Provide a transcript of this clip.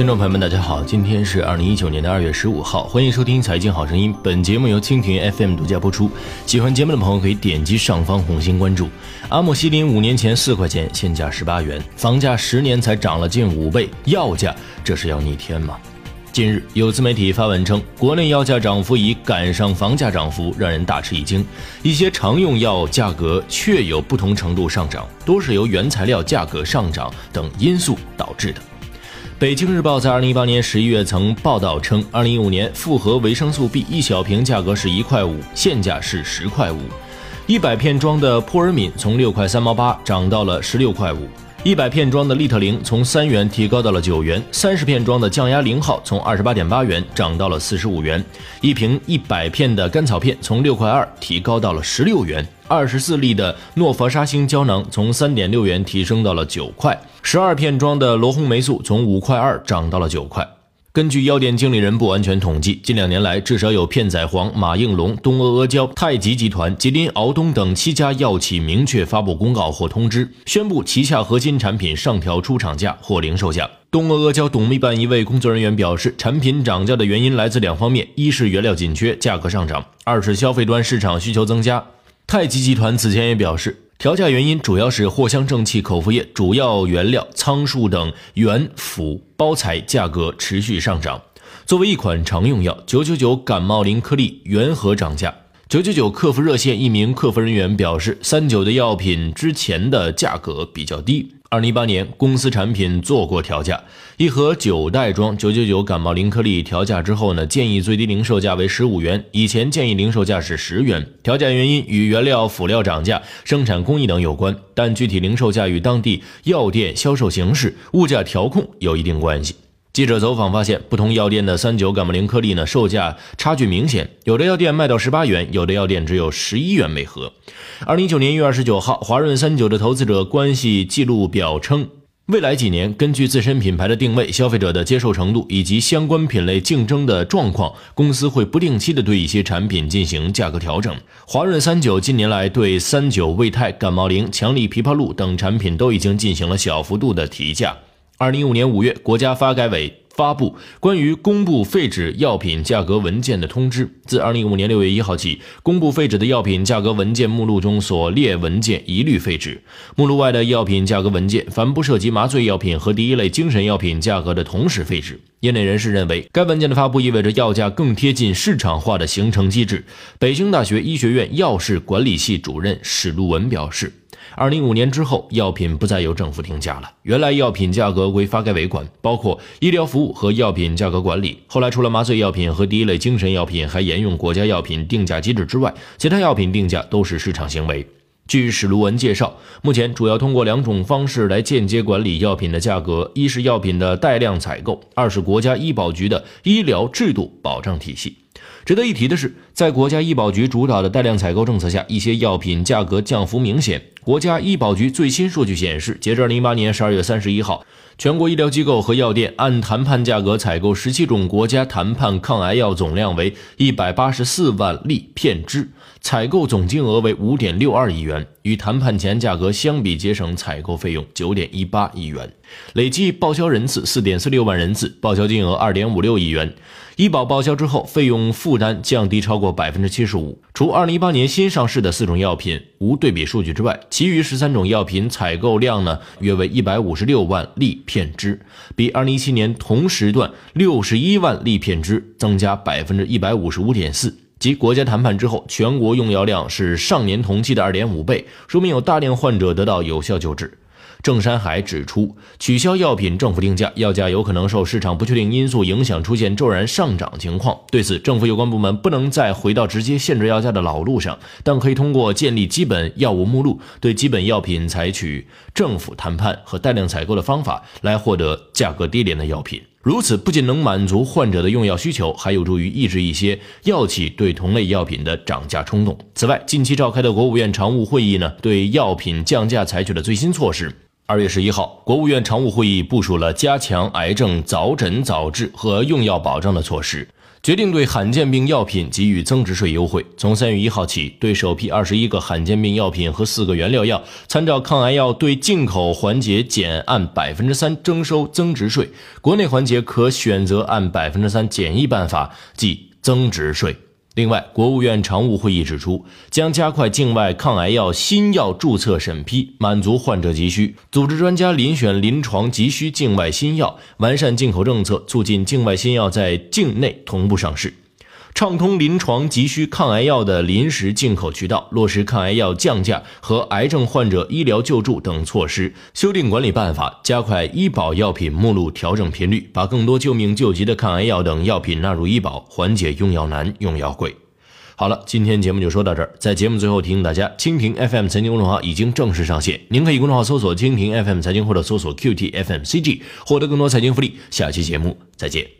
听众朋友们，大家好，今天是二零一九年的二月十五号，欢迎收听《财经好声音》。本节目由蜻蜓 FM 独家播出。喜欢节目的朋友可以点击上方红心关注。阿莫西林五年前四块钱，现价十八元，房价十年才涨了近五倍，药价这是要逆天吗？近日有自媒体发文称，国内药价涨幅已赶上房价涨幅，让人大吃一惊。一些常用药价格确有不同程度上涨，多是由原材料价格上涨等因素导致的。北京日报在二零一八年十一月曾报道称，二零一五年复合维生素 B 一小瓶价格是一块五，现价是十块五。一百片装的扑尔敏从六块三毛八涨到了十六块五。一百片装的利特灵从三元提高到了九元。三十片装的降压零号从二十八点八元涨到了四十五元。一瓶一百片的甘草片从六块二提高到了十六元。二十四粒的诺氟沙星胶囊从三点六元提升到了九块，十二片装的罗红霉素从五块二涨到了九块。根据药店经理人不完全统计，近两年来至少有片仔癀、马应龙、东阿阿胶、太极集团、吉林敖东等七家药企明确发布公告或通知，宣布旗下核心产品上调出厂价或零售价。东阿阿胶董秘办一位工作人员表示，产品涨价的原因来自两方面：一是原料紧缺，价格上涨；二是消费端市场需求增加。太极集团此前也表示，调价原因主要是藿香正气口服液主要原料苍术等原辅包材价格持续上涨。作为一款常用药，九九九感冒灵颗粒缘何涨价。九九九客服热线一名客服人员表示，三九的药品之前的价格比较低。二零一八年，公司产品做过调价，一盒九袋装九九九感冒灵颗粒调价之后呢，建议最低零售价为十五元，以前建议零售价是十元。调价原因与原料辅料涨价、生产工艺等有关，但具体零售价与当地药店销售形式、物价调控有一定关系。记者走访发现，不同药店的三九感冒灵颗粒呢，售价差距明显。有的药店卖到十八元，有的药店只有十一元每盒。二零一九年一月二十九号，华润三九的投资者关系记录表称，未来几年根据自身品牌的定位、消费者的接受程度以及相关品类竞争的状况，公司会不定期的对一些产品进行价格调整。华润三九近年来对三九胃泰、感冒灵、强力枇杷露等产品都已经进行了小幅度的提价。二零一五年五月，国家发改委发布关于公布废止药品价格文件的通知。自二零一五年六月一号起，公布废止的药品价格文件目录中所列文件一律废止。目录外的药品价格文件，凡不涉及麻醉药品和第一类精神药品价格的，同时废止。业内人士认为，该文件的发布意味着药价更贴近市场化的形成机制。北京大学医学院药事管理系主任史路文表示。二零一五年之后，药品不再由政府定价了。原来药品价格归发改委管，包括医疗服务和药品价格管理。后来除了麻醉药品和第一类精神药品还沿用国家药品定价机制之外，其他药品定价都是市场行为。据史卢文介绍，目前主要通过两种方式来间接管理药品的价格：一是药品的带量采购，二是国家医保局的医疗制度保障体系。值得一提的是，在国家医保局主导的带量采购政策下，一些药品价格降幅明显。国家医保局最新数据显示，截至二零一八年十二月三十一号，全国医疗机构和药店按谈判价格采购十七种国家谈判抗癌药，总量为一百八十四万粒片支，采购总金额为五点六二亿元，与谈判前价格相比，节省采购费用九点一八亿元。累计报销人次四点四六万人次，报销金额二点五六亿元。医保报销之后，费用负担降低超过百分之七十五。除二零一八年新上市的四种药品无对比数据之外，其余十三种药品采购量呢约为一百五十六万粒片支，比二零一七年同时段六十一万粒片支增加百分之一百五十五点四。即国家谈判之后，全国用药量是上年同期的二点五倍，说明有大量患者得到有效救治。郑山海指出，取消药品政府定价，药价有可能受市场不确定因素影响，出现骤然上涨情况。对此，政府有关部门不能再回到直接限制药价的老路上，但可以通过建立基本药物目录，对基本药品采取政府谈判和带量采购的方法，来获得价格低廉的药品。如此不仅能满足患者的用药需求，还有助于抑制一些药企对同类药品的涨价冲动。此外，近期召开的国务院常务会议呢，对药品降价采取了最新措施。二月十一号，国务院常务会议部署了加强癌症早诊早治和用药保障的措施。决定对罕见病药品给予增值税优惠。从三月一号起，对首批二十一个罕见病药品和四个原料药，参照抗癌药对进口环节减按百分之三征收增值税，国内环节可选择按百分之三简易办法计增值税。另外，国务院常务会议指出，将加快境外抗癌药新药注册审批，满足患者急需，组织专家遴选临床急需境外新药，完善进口政策，促进境外新药在境内同步上市。畅通临床急需抗癌药的临时进口渠道，落实抗癌药降价和癌症患者医疗救助等措施，修订管理办法，加快医保药品目录调整频率，把更多救命救急的抗癌药等药品纳入医保，缓解用药难、用药贵。好了，今天节目就说到这儿。在节目最后提醒大家，蜻蜓 FM 财经公众号已经正式上线，您可以公众号搜索“蜻蜓 FM 财经”或者搜索 “QTFMCG” 获得更多财经福利。下期节目再见。